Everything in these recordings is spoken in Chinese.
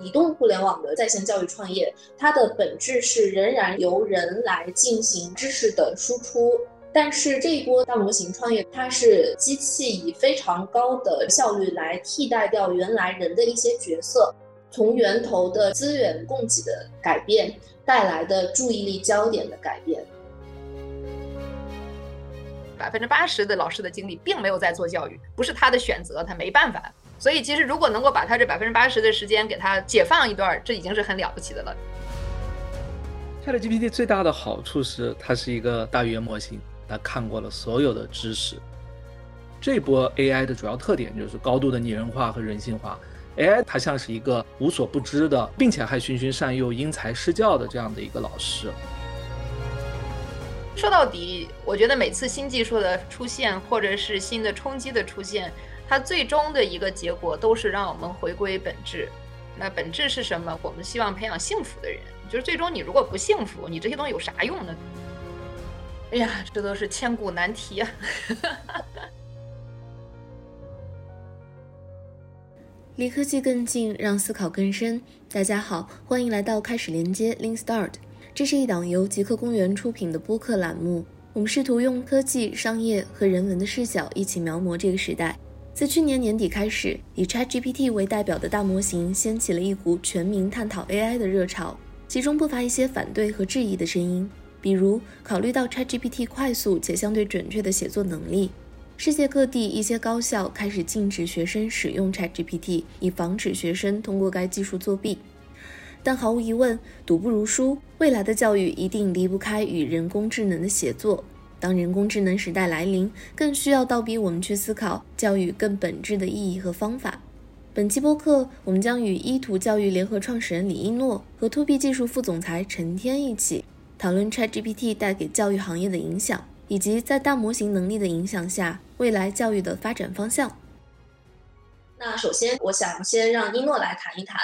移动互联网的在线教育创业，它的本质是仍然由人来进行知识的输出。但是这一波大模型创业，它是机器以非常高的效率来替代掉原来人的一些角色，从源头的资源供给的改变带来的注意力焦点的改变。百分之八十的老师的精力并没有在做教育，不是他的选择，他没办法。所以其实如果能够把他这百分之八十的时间给他解放一段，这已经是很了不起的了。ChatGPT 最大的好处是它是一个大语言模型。它看过了所有的知识，这波 AI 的主要特点就是高度的拟人化和人性化。AI 它像是一个无所不知的，并且还循循善诱、因材施教的这样的一个老师。说到底，我觉得每次新技术的出现，或者是新的冲击的出现，它最终的一个结果都是让我们回归本质。那本质是什么？我们希望培养幸福的人。就是最终你如果不幸福，你这些东西有啥用呢？哎呀，这都是千古难题啊！离科技更近，让思考更深。大家好，欢迎来到开始连接 Link Start。这是一档由极客公园出品的播客栏目。我们试图用科技、商业和人文的视角，一起描摹这个时代。自去年年底开始，以 ChatGPT 为代表的大模型掀起了一股全民探讨 AI 的热潮，其中不乏一些反对和质疑的声音。比如，考虑到 ChatGPT 快速且相对准确的写作能力，世界各地一些高校开始禁止学生使用 ChatGPT，以防止学生通过该技术作弊。但毫无疑问，赌不如输，未来的教育一定离不开与人工智能的写作。当人工智能时代来临，更需要倒逼我们去思考教育更本质的意义和方法。本期播客，我们将与依图教育联合创始人李一诺和 To B 技术副总裁陈天一起。讨论 ChatGPT 带给教育行业的影响，以及在大模型能力的影响下，未来教育的发展方向。那首先，我想先让一诺来谈一谈，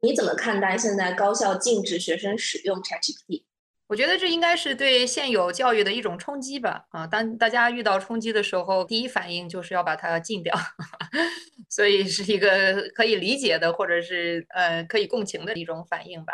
你怎么看待现在高校禁止学生使用 ChatGPT？我觉得这应该是对现有教育的一种冲击吧。啊，当大家遇到冲击的时候，第一反应就是要把它禁掉，所以是一个可以理解的，或者是呃可以共情的一种反应吧。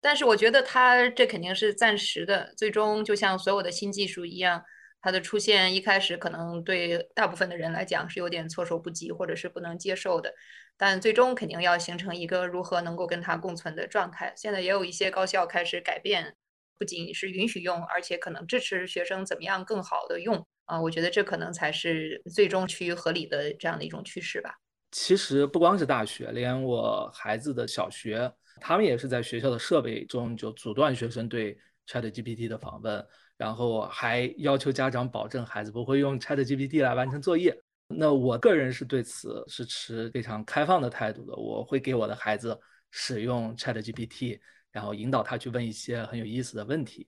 但是我觉得它这肯定是暂时的，最终就像所有的新技术一样，它的出现一开始可能对大部分的人来讲是有点措手不及或者是不能接受的，但最终肯定要形成一个如何能够跟它共存的状态。现在也有一些高校开始改变，不仅是允许用，而且可能支持学生怎么样更好的用啊。我觉得这可能才是最终趋于合理的这样的一种趋势吧。其实不光是大学，连我孩子的小学。他们也是在学校的设备中就阻断学生对 ChatGPT 的访问，然后还要求家长保证孩子不会用 ChatGPT 来完成作业。那我个人是对此是持非常开放的态度的，我会给我的孩子使用 ChatGPT，然后引导他去问一些很有意思的问题。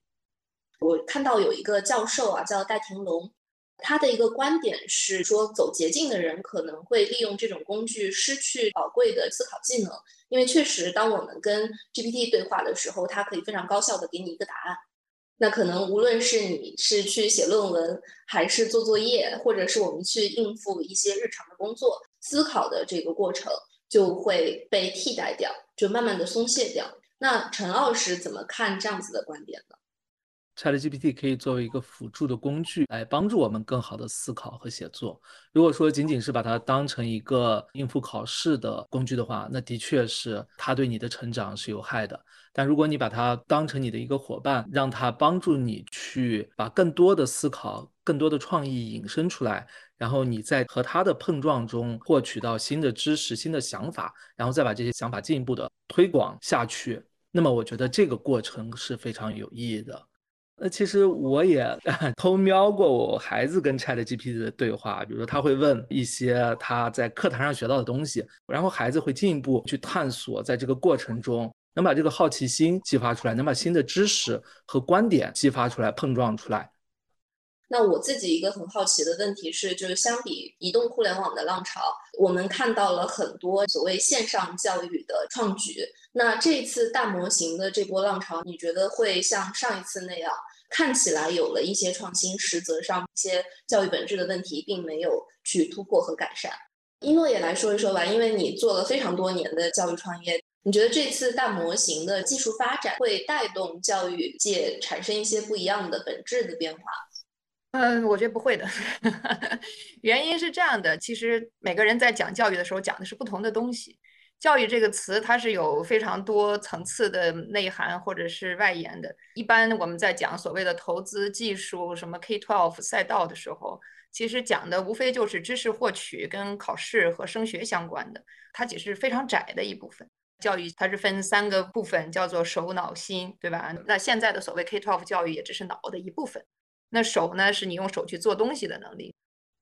我看到有一个教授啊，叫戴廷龙。他的一个观点是说，走捷径的人可能会利用这种工具失去宝贵的思考技能，因为确实，当我们跟 GPT 对话的时候，它可以非常高效的给你一个答案。那可能无论是你是去写论文，还是做作业，或者是我们去应付一些日常的工作，思考的这个过程就会被替代掉，就慢慢的松懈掉。那陈老师怎么看这样子的观点呢？ChatGPT 可以作为一个辅助的工具来帮助我们更好的思考和写作。如果说仅仅是把它当成一个应付考试的工具的话，那的确是它对你的成长是有害的。但如果你把它当成你的一个伙伴，让它帮助你去把更多的思考、更多的创意引申出来，然后你在和它的碰撞中获取到新的知识、新的想法，然后再把这些想法进一步的推广下去，那么我觉得这个过程是非常有意义的。那其实我也 偷瞄过我孩子跟 Chat GPT 的对话，比如说他会问一些他在课堂上学到的东西，然后孩子会进一步去探索，在这个过程中能把这个好奇心激发出来，能把新的知识和观点激发出来、碰撞出来。那我自己一个很好奇的问题是，就是相比移动互联网的浪潮，我们看到了很多所谓线上教育的创举。那这次大模型的这波浪潮，你觉得会像上一次那样，看起来有了一些创新，实则上一些教育本质的问题并没有去突破和改善？一诺也来说一说吧，因为你做了非常多年的教育创业，你觉得这次大模型的技术发展会带动教育界产生一些不一样的本质的变化？嗯，我觉得不会的。原因是这样的，其实每个人在讲教育的时候讲的是不同的东西。教育这个词，它是有非常多层次的内涵或者是外延的。一般我们在讲所谓的投资技术、什么 K-12 赛道的时候，其实讲的无非就是知识获取跟考试和升学相关的，它只是非常窄的一部分。教育它是分三个部分，叫做手、脑、心，对吧？那现在的所谓 K-12 教育也只是脑的一部分。那手呢，是你用手去做东西的能力；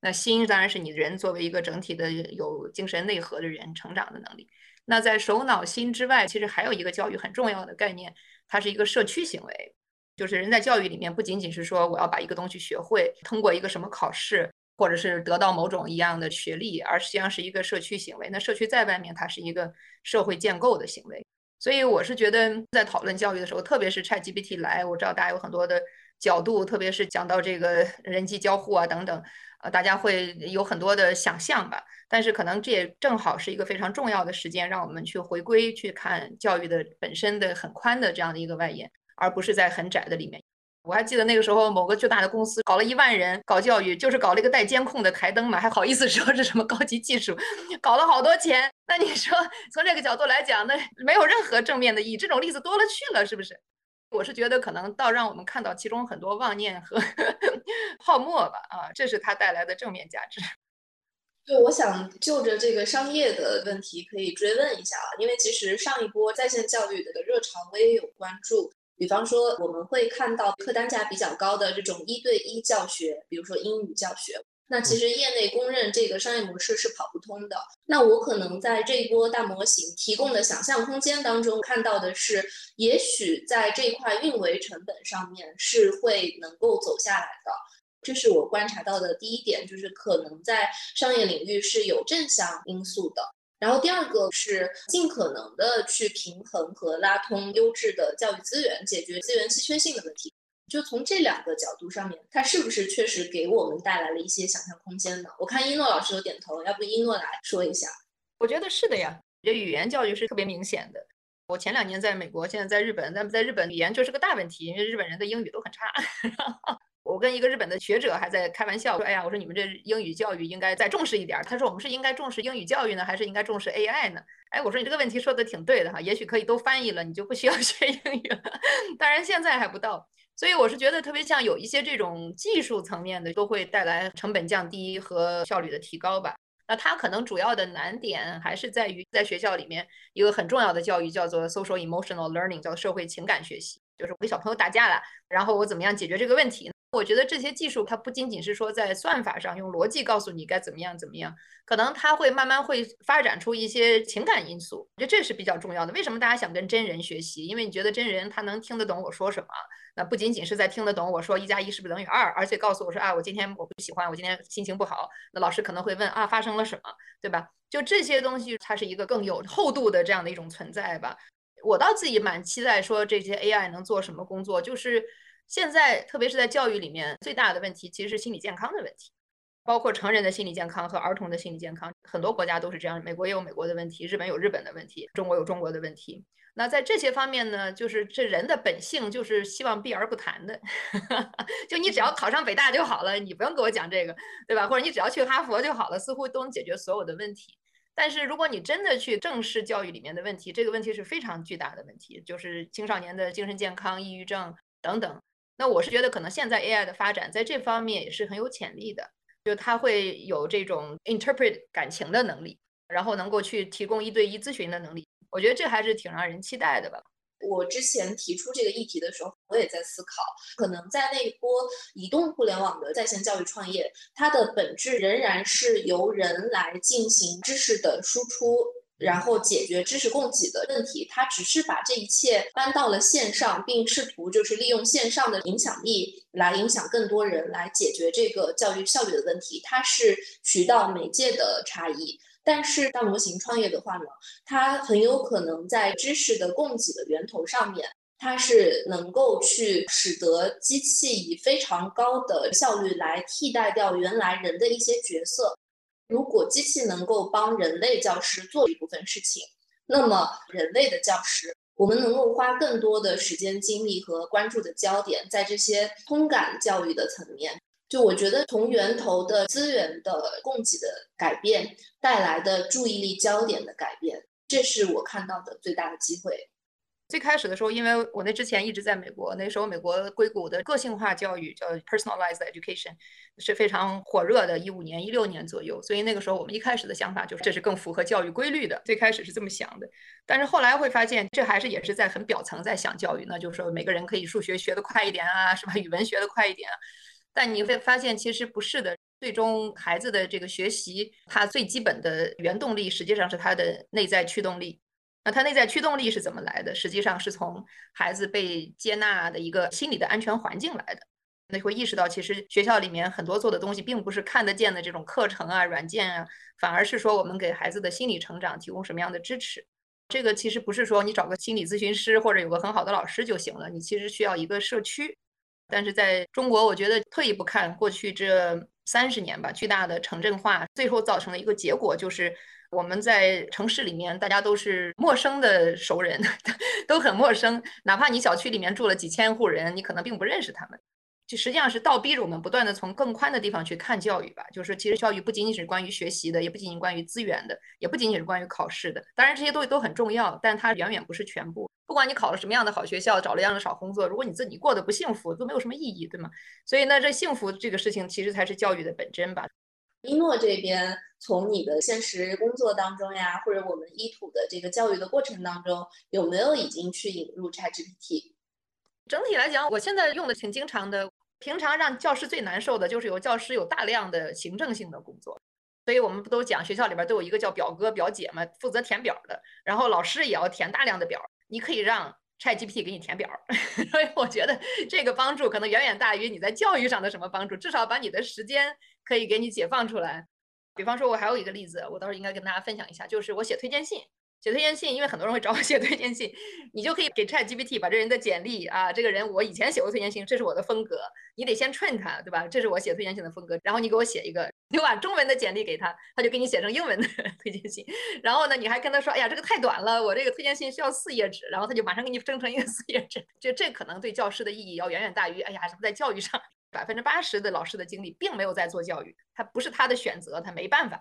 那心当然是你人作为一个整体的有精神内核的人成长的能力。那在手脑心之外，其实还有一个教育很重要的概念，它是一个社区行为。就是人在教育里面，不仅仅是说我要把一个东西学会，通过一个什么考试，或者是得到某种一样的学历，而实际上是一个社区行为。那社区在外面，它是一个社会建构的行为。所以我是觉得，在讨论教育的时候，特别是 ChatGPT 来，我知道大家有很多的角度，特别是讲到这个人机交互啊等等。呃，大家会有很多的想象吧，但是可能这也正好是一个非常重要的时间，让我们去回归去看教育的本身的很宽的这样的一个外延，而不是在很窄的里面。我还记得那个时候，某个巨大的公司搞了一万人搞教育，就是搞了一个带监控的台灯嘛，还好意思说是什么高级技术，搞了好多钱。那你说从这个角度来讲，那没有任何正面的意义。这种例子多了去了，是不是？我是觉得可能倒让我们看到其中很多妄念和 泡沫吧，啊，这是它带来的正面价值。对，我想就着这个商业的问题可以追问一下啊，因为其实上一波在线教育的热潮我也有关注，比方说我们会看到客单价比较高的这种一对一教学，比如说英语教学。那其实业内公认这个商业模式是跑不通的。那我可能在这一波大模型提供的想象空间当中看到的是，也许在这一块运维成本上面是会能够走下来的。这是我观察到的第一点，就是可能在商业领域是有正向因素的。然后第二个是尽可能的去平衡和拉通优质的教育资源，解决资源稀缺性的问题。就从这两个角度上面，它是不是确实给我们带来了一些想象空间呢？我看一诺老师有点头，要不一诺来说一下？我觉得是的呀，我觉得语言教育是特别明显的。我前两年在美国，现在在日本，那么在日本语言就是个大问题，因为日本人的英语都很差。我跟一个日本的学者还在开玩笑说：“哎呀，我说你们这英语教育应该再重视一点。”他说：“我们是应该重视英语教育呢，还是应该重视 AI 呢？”哎，我说你这个问题说的挺对的哈，也许可以都翻译了，你就不需要 学英语了。当然现在还不到。所以我是觉得特别像有一些这种技术层面的，都会带来成本降低和效率的提高吧。那它可能主要的难点还是在于在学校里面一个很重要的教育叫做 social emotional learning，叫社会情感学习，就是我跟小朋友打架了，然后我怎么样解决这个问题。我觉得这些技术它不仅仅是说在算法上用逻辑告诉你该怎么样怎么样，可能它会慢慢会发展出一些情感因素，我觉得这是比较重要的。为什么大家想跟真人学习？因为你觉得真人他能听得懂我说什么，那不仅仅是在听得懂我说一加一是不是等于二，而且告诉我说啊，我今天我不喜欢，我今天心情不好，那老师可能会问啊发生了什么，对吧？就这些东西，它是一个更有厚度的这样的一种存在吧。我倒自己蛮期待说这些 AI 能做什么工作，就是。现在，特别是在教育里面，最大的问题其实是心理健康的问题，包括成人的心理健康和儿童的心理健康。很多国家都是这样，美国也有美国的问题，日本有日本的问题，中国有中国的问题。那在这些方面呢，就是这人的本性就是希望避而不谈的，就你只要考上北大就好了，你不用给我讲这个，对吧？或者你只要去哈佛就好了，似乎都能解决所有的问题。但是如果你真的去正视教育里面的问题，这个问题是非常巨大的问题，就是青少年的精神健康、抑郁症等等。那我是觉得，可能现在 AI 的发展在这方面也是很有潜力的，就它会有这种 interpret 感情的能力，然后能够去提供一对一咨询的能力。我觉得这还是挺让人期待的吧。我之前提出这个议题的时候，我也在思考，可能在那一波移动互联网的在线教育创业，它的本质仍然是由人来进行知识的输出。然后解决知识供给的问题，它只是把这一切搬到了线上，并试图就是利用线上的影响力来影响更多人，来解决这个教育效率的问题。它是渠道媒介的差异，但是大模型创业的话呢，它很有可能在知识的供给的源头上面，它是能够去使得机器以非常高的效率来替代掉原来人的一些角色。如果机器能够帮人类教师做一部分事情，那么人类的教师，我们能够花更多的时间、精力和关注的焦点在这些通感教育的层面。就我觉得，从源头的资源的供给的改变带来的注意力焦点的改变，这是我看到的最大的机会。最开始的时候，因为我那之前一直在美国，那时候美国硅谷的个性化教育叫 personalized education 是非常火热的，一五年、一六年左右。所以那个时候我们一开始的想法就是这是更符合教育规律的，最开始是这么想的。但是后来会发现，这还是也是在很表层在想教育，那就是说每个人可以数学学得快一点啊，是吧？语文学得快一点啊。但你会发现其实不是的，最终孩子的这个学习，他最基本的原动力实际上是他的内在驱动力。那他内在驱动力是怎么来的？实际上是从孩子被接纳的一个心理的安全环境来的。那会意识到，其实学校里面很多做的东西，并不是看得见的这种课程啊、软件啊，反而是说我们给孩子的心理成长提供什么样的支持。这个其实不是说你找个心理咨询师或者有个很好的老师就行了，你其实需要一个社区。但是在中国，我觉得退一步看，过去这三十年吧，巨大的城镇化最后造成的一个结果就是。我们在城市里面，大家都是陌生的熟人，都很陌生。哪怕你小区里面住了几千户人，你可能并不认识他们。就实际上是倒逼着我们不断的从更宽的地方去看教育吧。就是其实教育不仅仅是关于学习的，也不仅仅关于资源的，也不仅仅是关于考试的。当然这些东西都很重要，但它远远不是全部。不管你考了什么样的好学校，找了样的好工作，如果你自己过得不幸福，都没有什么意义，对吗？所以呢，这幸福这个事情，其实才是教育的本真吧。一诺这边，从你的现实工作当中呀，或者我们一土的这个教育的过程当中，有没有已经去引入 ChatGPT？整体来讲，我现在用的挺经常的。平常让教师最难受的就是有教师有大量的行政性的工作，所以我们不都讲学校里边都有一个叫表哥表姐嘛，负责填表的，然后老师也要填大量的表，你可以让。ChatGPT 给你填表，所以我觉得这个帮助可能远远大于你在教育上的什么帮助，至少把你的时间可以给你解放出来。比方说，我还有一个例子，我到时候应该跟大家分享一下，就是我写推荐信。写推荐信，因为很多人会找我写推荐信，你就可以给 Chat GPT 把这人的简历啊，这个人我以前写过推荐信，这是我的风格，你得先 train 他，对吧？这是我写推荐信的风格，然后你给我写一个，你把中文的简历给他，他就给你写成英文的 推荐信，然后呢，你还跟他说，哎呀，这个太短了，我这个推荐信需要四页纸，然后他就马上给你生成一个四页纸，就这可能对教师的意义要远远大于，哎呀，什么在教育上，百分之八十的老师的精力并没有在做教育，他不是他的选择，他没办法。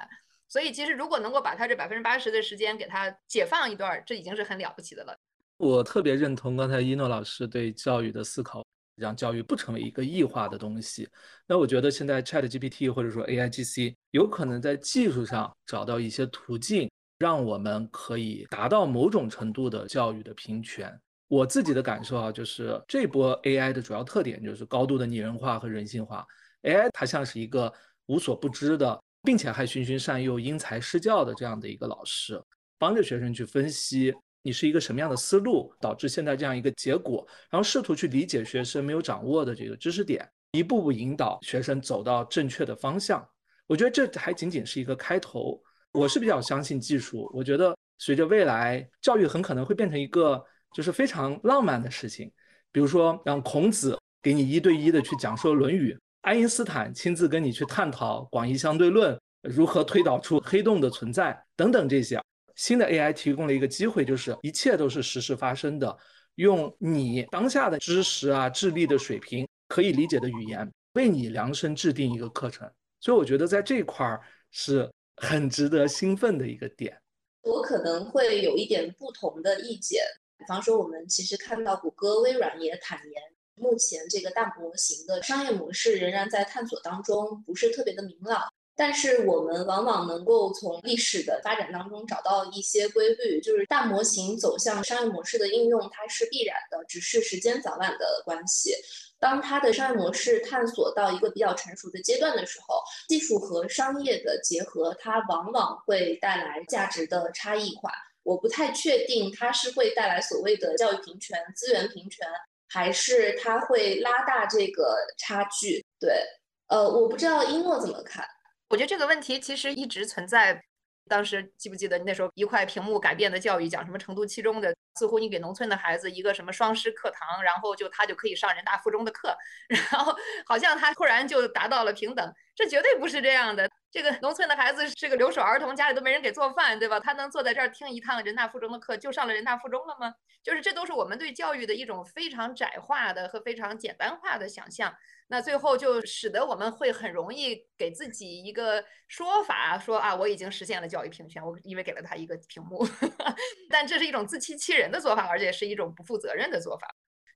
所以，其实如果能够把他这百分之八十的时间给他解放一段，这已经是很了不起的了。我特别认同刚才一诺老师对教育的思考，让教育不成为一个异化的东西。那我觉得现在 Chat GPT 或者说 A I G C 有可能在技术上找到一些途径，让我们可以达到某种程度的教育的平权。我自己的感受啊，就是这波 A I 的主要特点就是高度的拟人化和人性化。A I 它像是一个无所不知的。并且还循循善诱、因材施教的这样的一个老师，帮着学生去分析你是一个什么样的思路，导致现在这样一个结果，然后试图去理解学生没有掌握的这个知识点，一步步引导学生走到正确的方向。我觉得这还仅仅是一个开头。我是比较相信技术，我觉得随着未来，教育很可能会变成一个就是非常浪漫的事情，比如说让孔子给你一对一的去讲说《论语》。爱因斯坦亲自跟你去探讨广义相对论如何推导出黑洞的存在等等这些新的 AI 提供了一个机会，就是一切都是实时发生的，用你当下的知识啊、智力的水平可以理解的语言为你量身制定一个课程，所以我觉得在这块儿是很值得兴奋的一个点。我可能会有一点不同的意见，比方说我们其实看到谷歌、微软也坦言。目前这个大模型的商业模式仍然在探索当中，不是特别的明朗。但是我们往往能够从历史的发展当中找到一些规律，就是大模型走向商业模式的应用，它是必然的，只是时间早晚的关系。当它的商业模式探索到一个比较成熟的阶段的时候，技术和商业的结合，它往往会带来价值的差异化。我不太确定它是会带来所谓的教育平权、资源平权。还是它会拉大这个差距，对，呃，我不知道一诺怎么看。我觉得这个问题其实一直存在，当时记不记得那时候一块屏幕改变的教育，讲什么成都七中的，似乎你给农村的孩子一个什么双师课堂，然后就他就可以上人大附中的课，然后好像他突然就达到了平等，这绝对不是这样的。这个农村的孩子是个留守儿童，家里都没人给做饭，对吧？他能坐在这儿听一趟人大附中的课，就上了人大附中了吗？就是这都是我们对教育的一种非常窄化的和非常简单化的想象。那最后就使得我们会很容易给自己一个说法，说啊，我已经实现了教育平权，我因为给了他一个屏幕，但这是一种自欺欺人的做法，而且是一种不负责任的做法。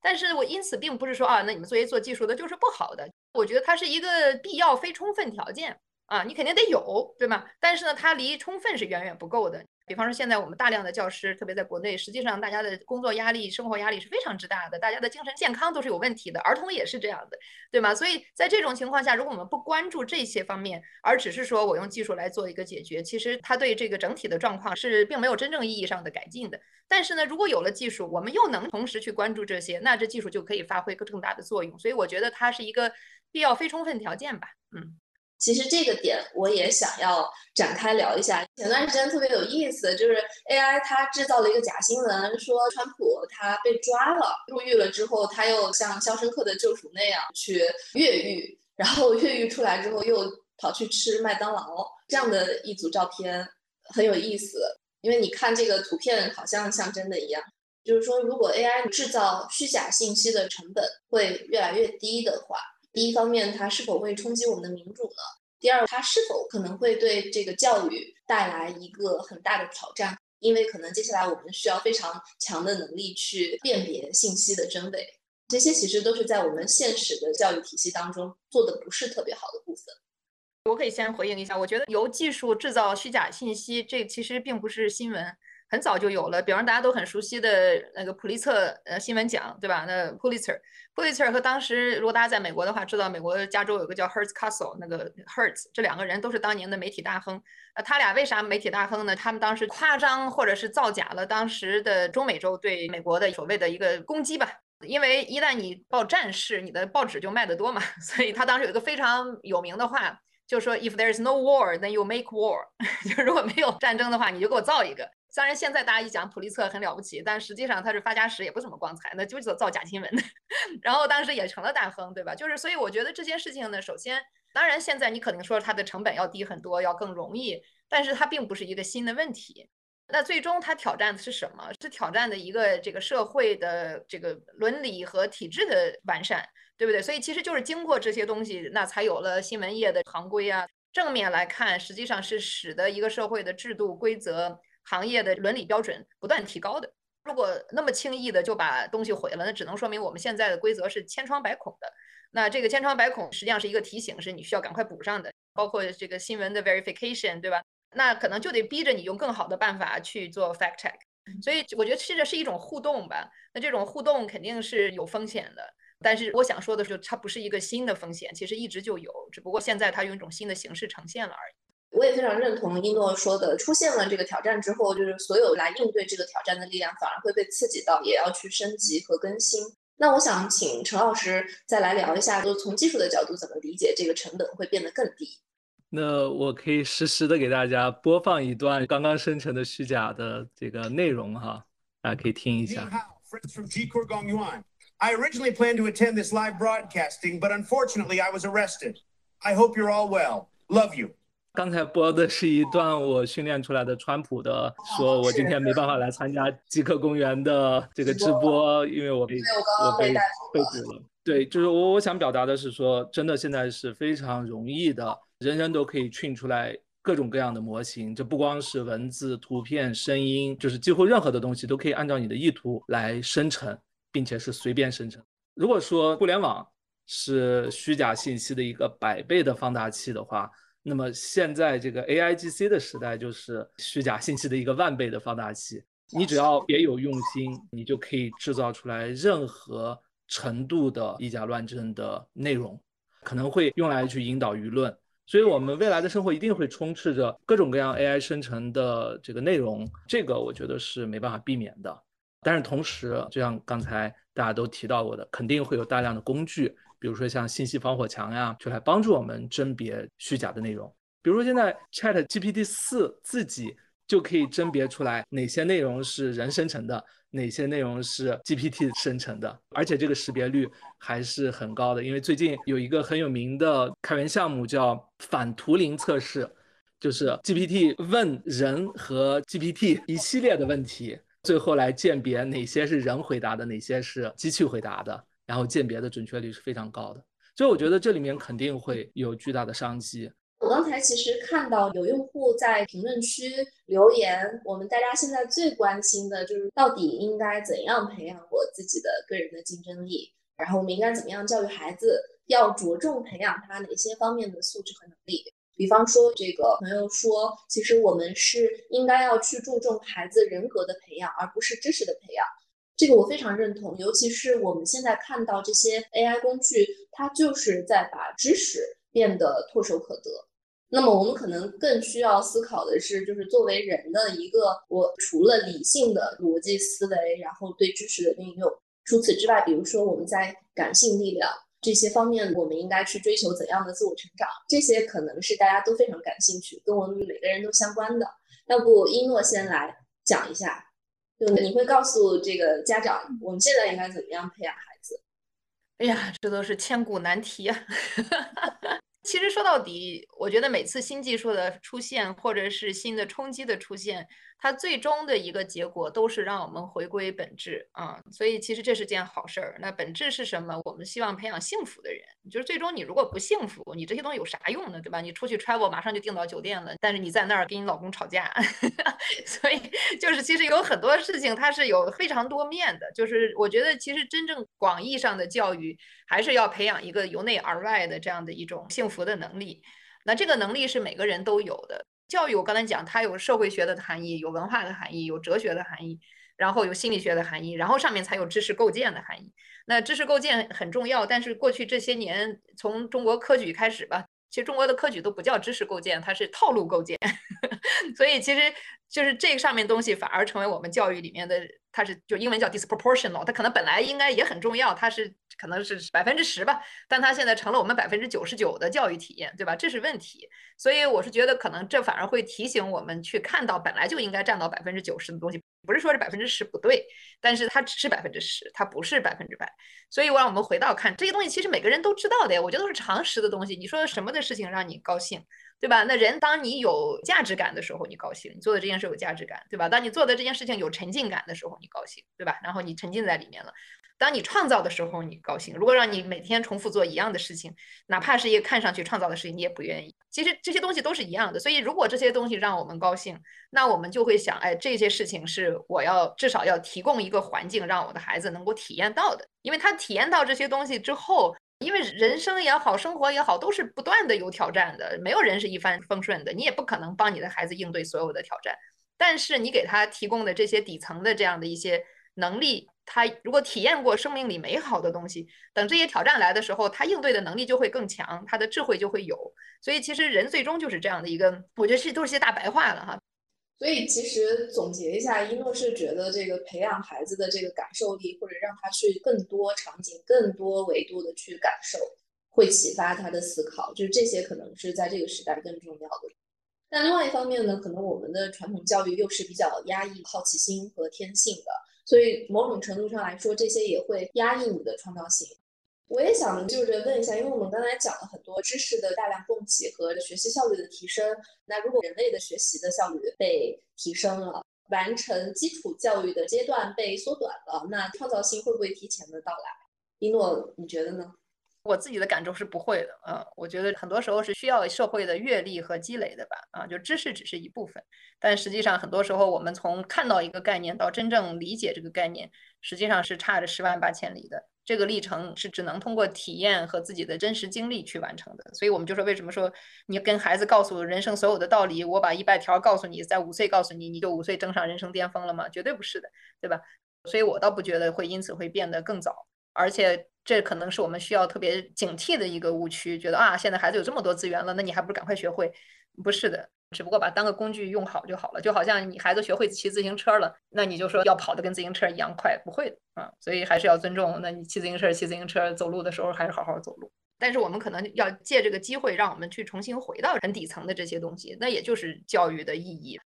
但是我因此并不是说啊，那你们作为做技术的就是不好的，我觉得它是一个必要非充分条件啊，你肯定得有，对吗？但是呢，它离充分是远远不够的。比方说，现在我们大量的教师，特别在国内，实际上大家的工作压力、生活压力是非常之大的，大家的精神健康都是有问题的，儿童也是这样的，对吗？所以在这种情况下，如果我们不关注这些方面，而只是说我用技术来做一个解决，其实它对这个整体的状况是并没有真正意义上的改进的。但是呢，如果有了技术，我们又能同时去关注这些，那这技术就可以发挥更大的作用。所以我觉得它是一个必要非充分条件吧，嗯。其实这个点我也想要展开聊一下。前段时间特别有意思，就是 AI 它制造了一个假新闻，说川普他被抓了，入狱了之后，他又像《肖申克的救赎》那样去越狱，然后越狱出来之后又跑去吃麦当劳，这样的一组照片很有意思。因为你看这个图片好像像真的一样，就是说如果 AI 制造虚假信息的成本会越来越低的话。第一方面，它是否会冲击我们的民主呢？第二，它是否可能会对这个教育带来一个很大的挑战？因为可能接下来我们需要非常强的能力去辨别信息的真伪，这些其实都是在我们现实的教育体系当中做的不是特别好的部分。我可以先回应一下，我觉得由技术制造虚假信息，这其实并不是新闻。很早就有了，比方大家都很熟悉的那个普利策呃新闻奖，对吧？那 Pulitzer，Pulitzer 和当时如果大家在美国的话，知道美国加州有个叫 Hertz Castle，那个 Hertz，这两个人都是当年的媒体大亨。呃，他俩为啥媒体大亨呢？他们当时夸张或者是造假了当时的中美洲对美国的所谓的一个攻击吧。因为一旦你报战事，你的报纸就卖得多嘛。所以他当时有一个非常有名的话，就说 If there is no war, then you make war。就如果没有战争的话，你就给我造一个。虽然现在大家一讲普利策很了不起，但实际上他是发家史也不怎么光彩，那就是造假新闻的。然后当时也成了大亨，对吧？就是所以我觉得这件事情呢，首先，当然现在你可能说它的成本要低很多，要更容易，但是它并不是一个新的问题。那最终它挑战的是什么？是挑战的一个这个社会的这个伦理和体制的完善，对不对？所以其实就是经过这些东西，那才有了新闻业的行规啊。正面来看，实际上是使得一个社会的制度规则。行业的伦理标准不断提高的，如果那么轻易的就把东西毁了，那只能说明我们现在的规则是千疮百孔的。那这个千疮百孔实际上是一个提醒，是你需要赶快补上的。包括这个新闻的 verification，对吧？那可能就得逼着你用更好的办法去做 fact check。所以我觉得这是一种互动吧。那这种互动肯定是有风险的，但是我想说的是，它不是一个新的风险，其实一直就有，只不过现在它用一种新的形式呈现了而已。我也非常认同一诺说的，出现了这个挑战之后，就是所有来应对这个挑战的力量反而会被刺激到，也要去升级和更新。那我想请陈老师再来聊一下，就从技术的角度怎么理解这个成本会变得更低。那我可以实时的给大家播放一段刚刚生成的虚假的这个内容哈，大家可以听一下。I originally planned to attend this live broadcasting, but unfortunately I was arrested. I hope you're all well. Love you. 刚才播的是一段我训练出来的川普的，说我今天没办法来参加极客公园的这个直播，因为我被我被被捕了。对，就是我我想表达的是说，真的现在是非常容易的，人人都可以训出来各种各样的模型，这不光是文字、图片、声音，就是几乎任何的东西都可以按照你的意图来生成，并且是随便生成。如果说互联网是虚假信息的一个百倍的放大器的话，那么现在这个 A I G C 的时代，就是虚假信息的一个万倍的放大器。你只要别有用心，你就可以制造出来任何程度的以假乱真的内容，可能会用来去引导舆论。所以，我们未来的生活一定会充斥着各种各样 A I 生成的这个内容，这个我觉得是没办法避免的。但是同时，就像刚才大家都提到过的，肯定会有大量的工具。比如说像信息防火墙呀，就来帮助我们甄别虚假的内容。比如说现在 Chat GPT 四自己就可以甄别出来哪些内容是人生成的，哪些内容是 GPT 生成的，而且这个识别率还是很高的。因为最近有一个很有名的开源项目叫反图灵测试，就是 GPT 问人和 GPT 一系列的问题，最后来鉴别哪些是人回答的，哪些是机器回答的，然后鉴别的准确率是非常高的。所以我觉得这里面肯定会有巨大的商机。我刚才其实看到有用户在评论区留言，我们大家现在最关心的就是到底应该怎样培养我自己的个人的竞争力，然后我们应该怎么样教育孩子，要着重培养他哪些方面的素质和能力。比方说，这个朋友说，其实我们是应该要去注重孩子人格的培养，而不是知识的培养。这个我非常认同，尤其是我们现在看到这些 AI 工具，它就是在把知识变得唾手可得。那么我们可能更需要思考的是，就是作为人的一个，我除了理性的逻辑思维，然后对知识的运用，除此之外，比如说我们在感性力量这些方面，我们应该去追求怎样的自我成长？这些可能是大家都非常感兴趣，跟我们每个人都相关的。要不一诺先来讲一下。就你会告诉这个家长，我们现在应该怎么样培养孩子？哎呀，这都是千古难题啊！其实说到底，我觉得每次新技术的出现，或者是新的冲击的出现。它最终的一个结果都是让我们回归本质啊，所以其实这是件好事儿。那本质是什么？我们希望培养幸福的人。就是最终你如果不幸福，你这些东西有啥用呢？对吧？你出去 travel 马上就订到酒店了，但是你在那儿跟你老公吵架，所以就是其实有很多事情它是有非常多面的。就是我觉得其实真正广义上的教育还是要培养一个由内而外的这样的一种幸福的能力。那这个能力是每个人都有的。教育，我刚才讲，它有社会学的含义，有文化的含义，有哲学的含义，然后有心理学的含义，然后上面才有知识构建的含义。那知识构建很重要，但是过去这些年，从中国科举开始吧，其实中国的科举都不叫知识构建，它是套路构建。所以其实就是这个上面东西反而成为我们教育里面的，它是就英文叫 disproportional，它可能本来应该也很重要，它是可能是百分之十吧，但它现在成了我们百分之九十九的教育体验，对吧？这是问题。所以我是觉得，可能这反而会提醒我们去看到本来就应该占到百分之九十的东西，不是说这百分之十不对，但是它只是百分之十，它不是百分之百。所以我让我们回到看这些东西，其实每个人都知道的呀，我觉得都是常识的东西。你说什么的事情让你高兴，对吧？那人当你有价值感的时候，你高兴，你做的这件事有价值感，对吧？当你做的这件事情有沉浸感的时候，你高兴，对吧？然后你沉浸在里面了。当你创造的时候，你高兴；如果让你每天重复做一样的事情，哪怕是一个看上去创造的事情，你也不愿意。其实这些东西都是一样的。所以，如果这些东西让我们高兴，那我们就会想：哎，这些事情是我要至少要提供一个环境，让我的孩子能够体验到的。因为他体验到这些东西之后，因为人生也好，生活也好，都是不断的有挑战的，没有人是一帆风顺的。你也不可能帮你的孩子应对所有的挑战，但是你给他提供的这些底层的这样的一些能力。他如果体验过生命里美好的东西，等这些挑战来的时候，他应对的能力就会更强，他的智慧就会有。所以其实人最终就是这样的一个，我觉得这都是些大白话了哈。所以其实总结一下，一诺是觉得这个培养孩子的这个感受力，或者让他去更多场景、更多维度的去感受，会启发他的思考，就是这些可能是在这个时代更重要的。但另外一方面呢，可能我们的传统教育又是比较压抑好奇心和天性的。所以某种程度上来说，这些也会压抑你的创造性。我也想就是问一下，因为我们刚才讲了很多知识的大量供给和学习效率的提升，那如果人类的学习的效率被提升了，完成基础教育的阶段被缩短了，那创造性会不会提前的到来？一诺，你觉得呢？我自己的感受是不会的，嗯，我觉得很多时候是需要社会的阅历和积累的吧，啊，就知识只是一部分，但实际上很多时候我们从看到一个概念到真正理解这个概念，实际上是差着十万八千里的，这个历程是只能通过体验和自己的真实经历去完成的。所以我们就说，为什么说你跟孩子告诉人生所有的道理，我把一百条告诉你，在五岁告诉你，你就五岁登上人生巅峰了吗？绝对不是的，对吧？所以我倒不觉得会因此会变得更早，而且。这可能是我们需要特别警惕的一个误区，觉得啊，现在孩子有这么多资源了，那你还不如赶快学会？不是的，只不过把当个工具用好就好了。就好像你孩子学会骑自行车了，那你就说要跑的跟自行车一样快，不会的啊。所以还是要尊重。那你骑自行车，骑自行车，走路的时候还是好好走路。但是我们可能要借这个机会，让我们去重新回到很底层的这些东西，那也就是教育的意义。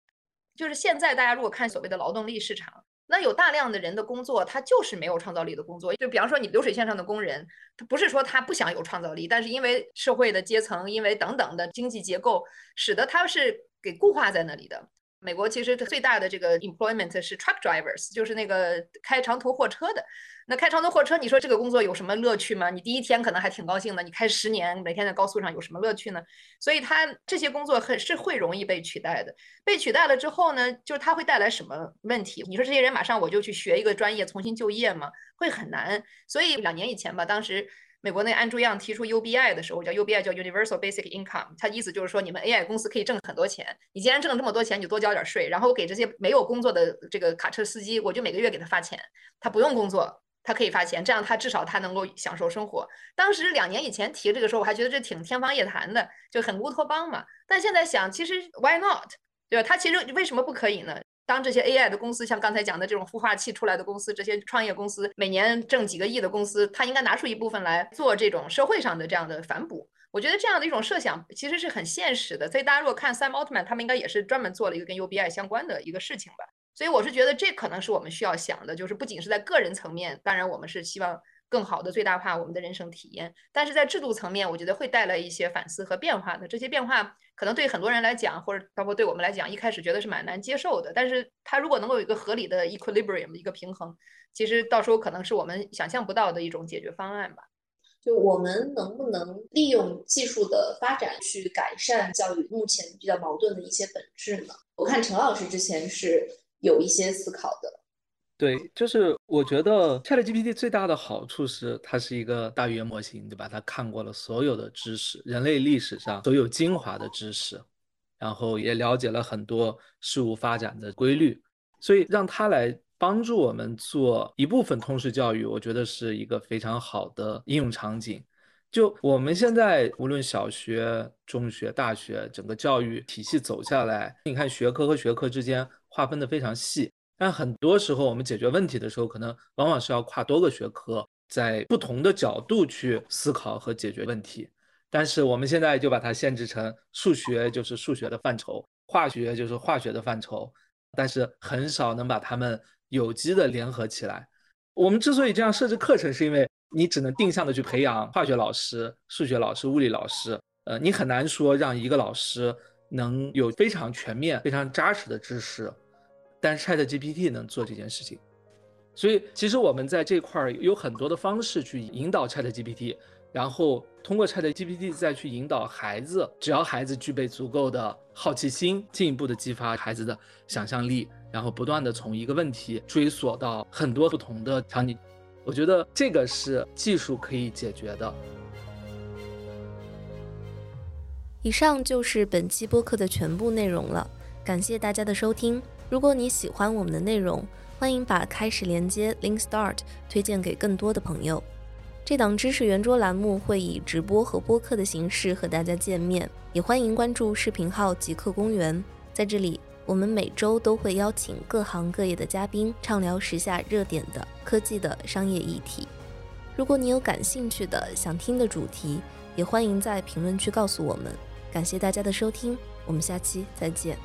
就是现在大家如果看所谓的劳动力市场，那有大量的人的工作，他就是没有创造力的工作。就比方说你流水线上的工人，他不是说他不想有创造力，但是因为社会的阶层，因为等等的经济结构，使得他是给固化在那里的。美国其实最大的这个 employment 是 truck drivers，就是那个开长途货车的。那开长途货车，你说这个工作有什么乐趣吗？你第一天可能还挺高兴的，你开十年，每天在高速上有什么乐趣呢？所以它这些工作很是会容易被取代的。被取代了之后呢，就是它会带来什么问题？你说这些人马上我就去学一个专业重新就业吗？会很难。所以两年以前吧，当时。美国那安朱样提出 UBI 的时候，叫 UBI 叫 Universal Basic Income，它意思就是说，你们 AI 公司可以挣很多钱。你既然挣了这么多钱，你就多交点税。然后我给这些没有工作的这个卡车司机，我就每个月给他发钱。他不用工作，他可以发钱，这样他至少他能够享受生活。当时两年以前提这个时候，我还觉得这挺天方夜谭的，就很乌托邦嘛。但现在想，其实 Why not？对吧？他其实为什么不可以呢？当这些 AI 的公司，像刚才讲的这种孵化器出来的公司，这些创业公司每年挣几个亿的公司，它应该拿出一部分来做这种社会上的这样的反哺。我觉得这样的一种设想其实是很现实的。所以大家如果看 Sam Altman，他们应该也是专门做了一个跟 UBI 相关的一个事情吧。所以我是觉得这可能是我们需要想的，就是不仅是在个人层面，当然我们是希望。更好的最大化我们的人生体验，但是在制度层面，我觉得会带来一些反思和变化的。这些变化可能对很多人来讲，或者包括对我们来讲，一开始觉得是蛮难接受的。但是它如果能够有一个合理的 equilibrium 一个平衡，其实到时候可能是我们想象不到的一种解决方案吧。就我们能不能利用技术的发展去改善教育目前比较矛盾的一些本质呢？我看陈老师之前是有一些思考的。对，就是我觉得 ChatGPT 最大的好处是它是一个大语言模型，对吧？它看过了所有的知识，人类历史上所有精华的知识，然后也了解了很多事物发展的规律，所以让它来帮助我们做一部分通识教育，我觉得是一个非常好的应用场景。就我们现在无论小学、中学、大学，整个教育体系走下来，你看学科和学科之间划分的非常细。但很多时候，我们解决问题的时候，可能往往是要跨多个学科，在不同的角度去思考和解决问题。但是我们现在就把它限制成数学就是数学的范畴，化学就是化学的范畴，但是很少能把它们有机的联合起来。我们之所以这样设置课程，是因为你只能定向的去培养化学老师、数学老师、物理老师，呃，你很难说让一个老师能有非常全面、非常扎实的知识。但是 Chat GPT 能做这件事情，所以其实我们在这块儿有很多的方式去引导 Chat GPT，然后通过 Chat GPT 再去引导孩子，只要孩子具备足够的好奇心，进一步的激发孩子的想象力，然后不断的从一个问题追索到很多不同的场景，我觉得这个是技术可以解决的。以上就是本期播客的全部内容了，感谢大家的收听。如果你喜欢我们的内容，欢迎把开始连接 Link Start 推荐给更多的朋友。这档知识圆桌栏目会以直播和播客的形式和大家见面，也欢迎关注视频号极客公园。在这里，我们每周都会邀请各行各业的嘉宾畅聊时下热点的科技的商业议题。如果你有感兴趣的想听的主题，也欢迎在评论区告诉我们。感谢大家的收听，我们下期再见。